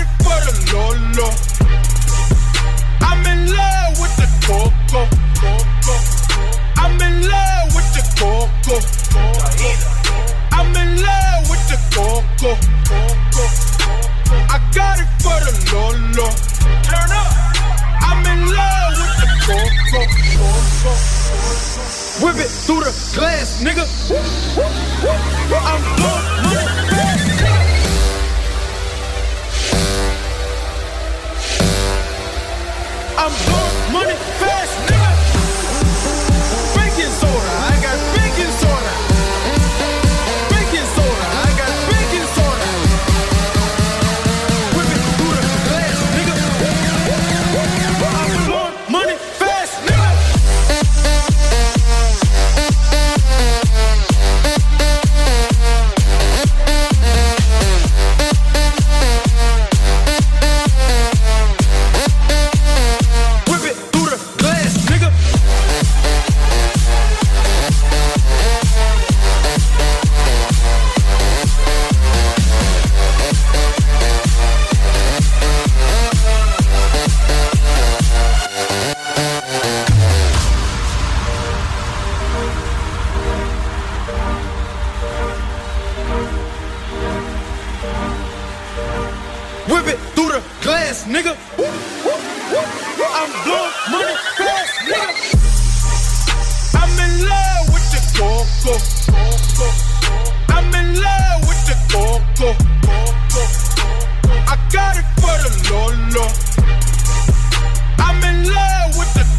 started for the Lolo. I'm in love with the Coco. I'm in love with the Coco. I'm in love with the Coco. I got it for the Lolo. Turn up. I'm in love with the Coco. Whip it through the glass, nigga.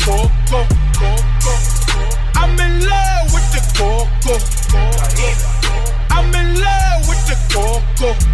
Go, I'm in love with the coco. I'm in love with the coco.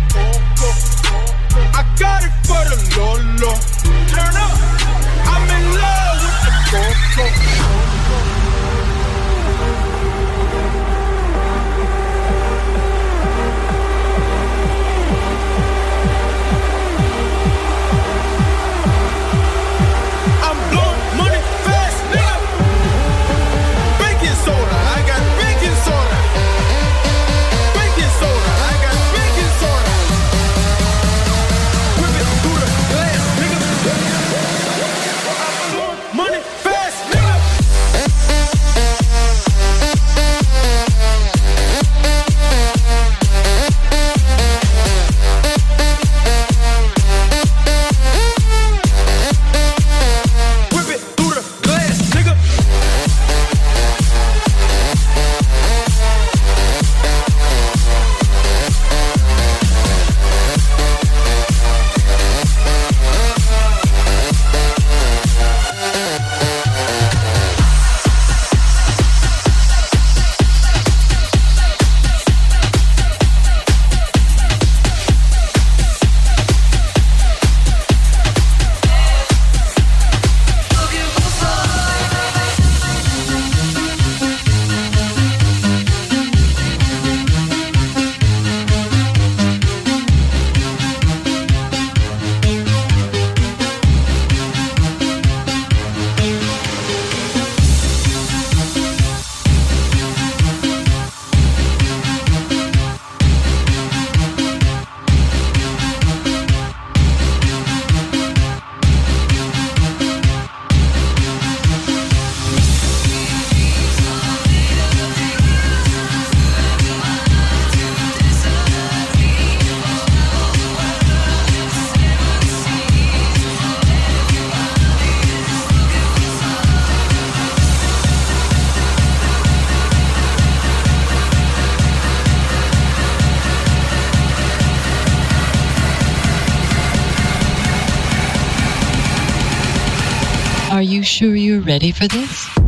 you ready for this?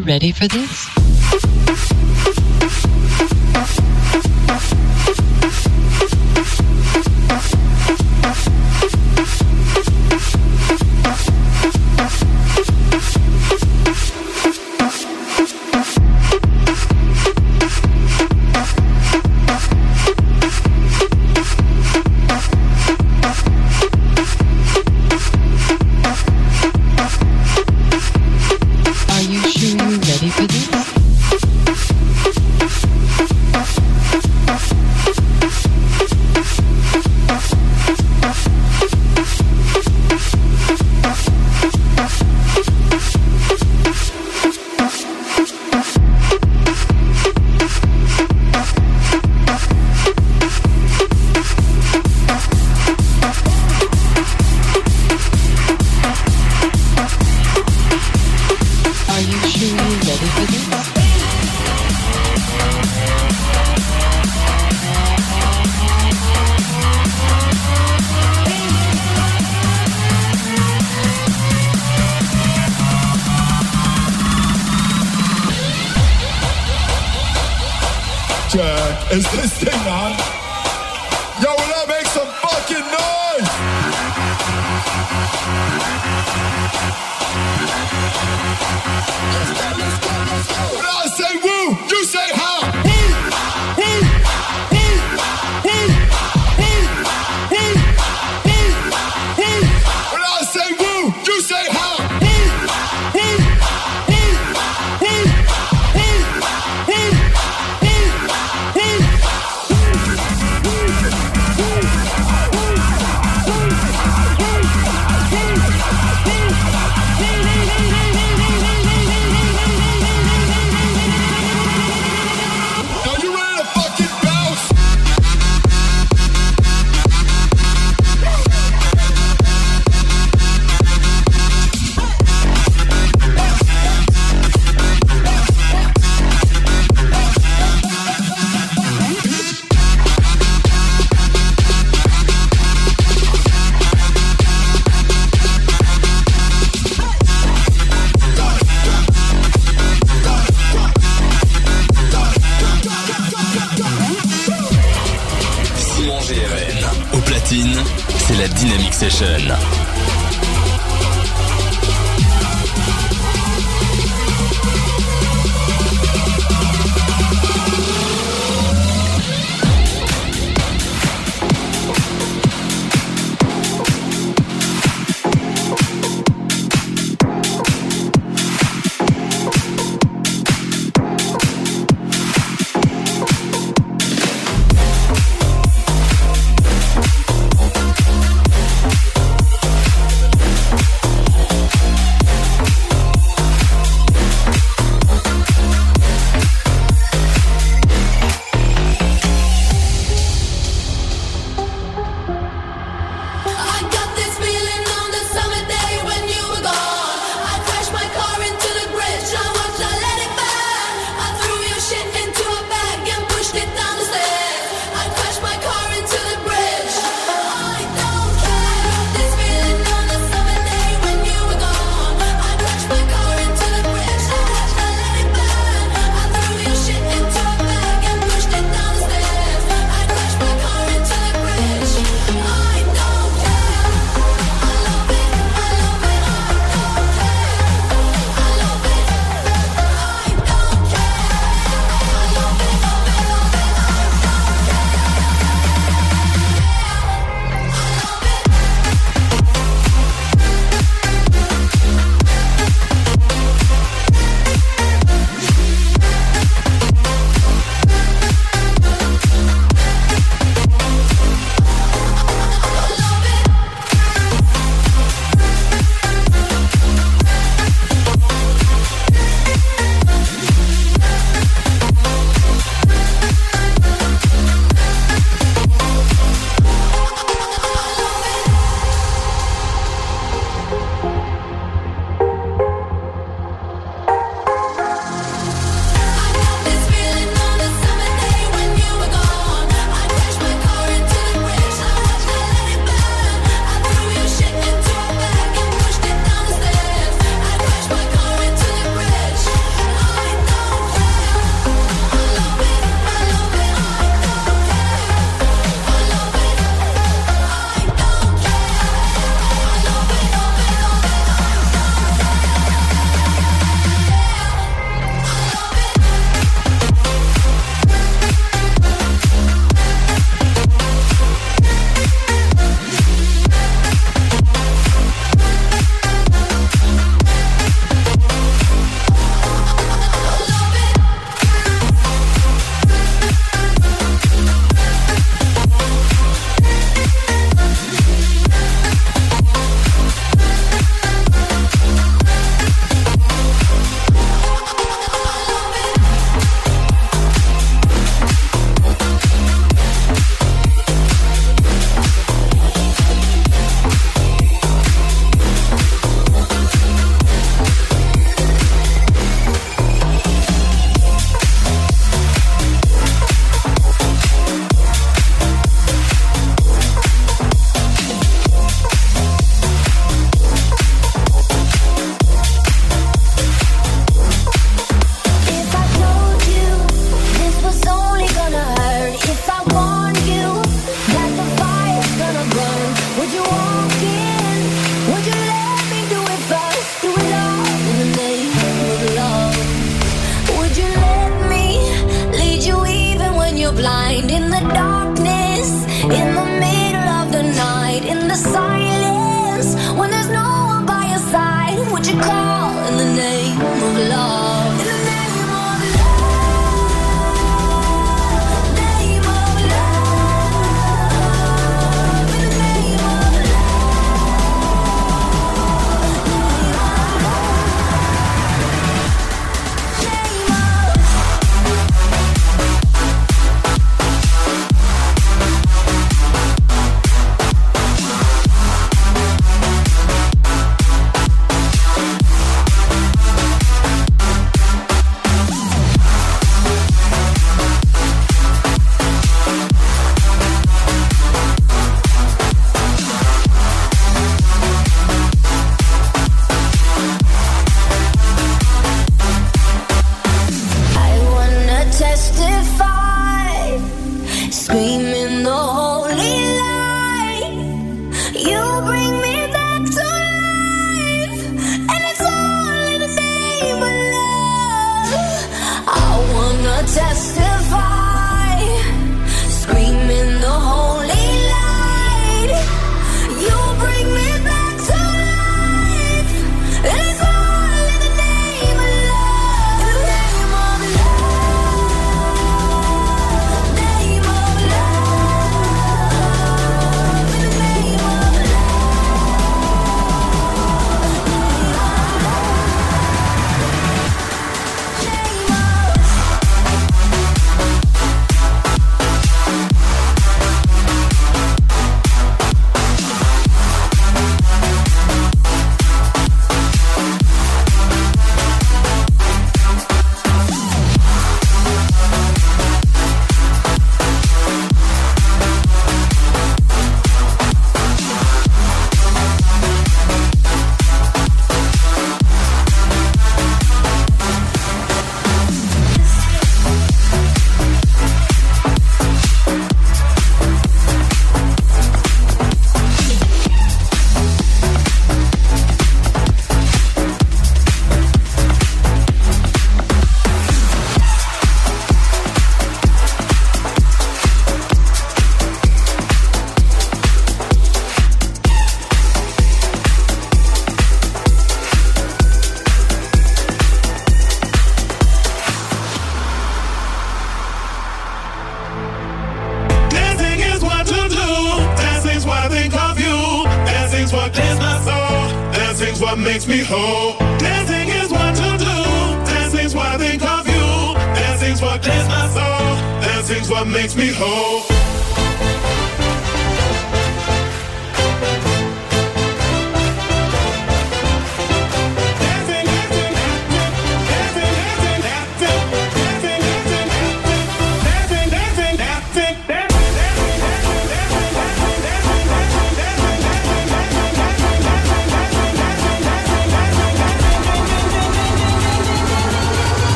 You ready for this?